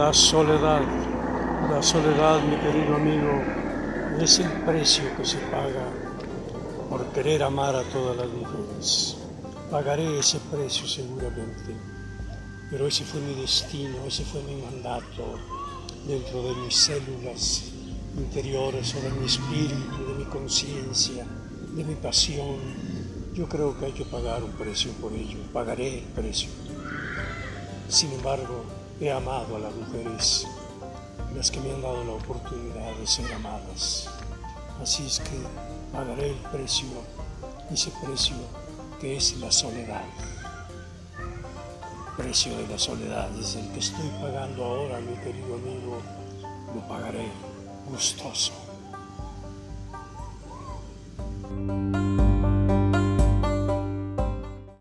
La soledad, la soledad, mi querido amigo, es el precio que se paga por querer amar a todas las mujeres. Pagaré ese precio seguramente, pero ese fue mi destino, ese fue mi mandato dentro de mis células interiores o de mi espíritu, de mi conciencia, de mi pasión. Yo creo que hay que pagar un precio por ello, pagaré el precio. Sin embargo, he amado a las mujeres, las que me han dado la oportunidad de ser amadas. Así es que pagaré el precio, ese precio que es la soledad. El precio de la soledad es el que estoy pagando ahora, mi querido amigo, lo pagaré gustoso.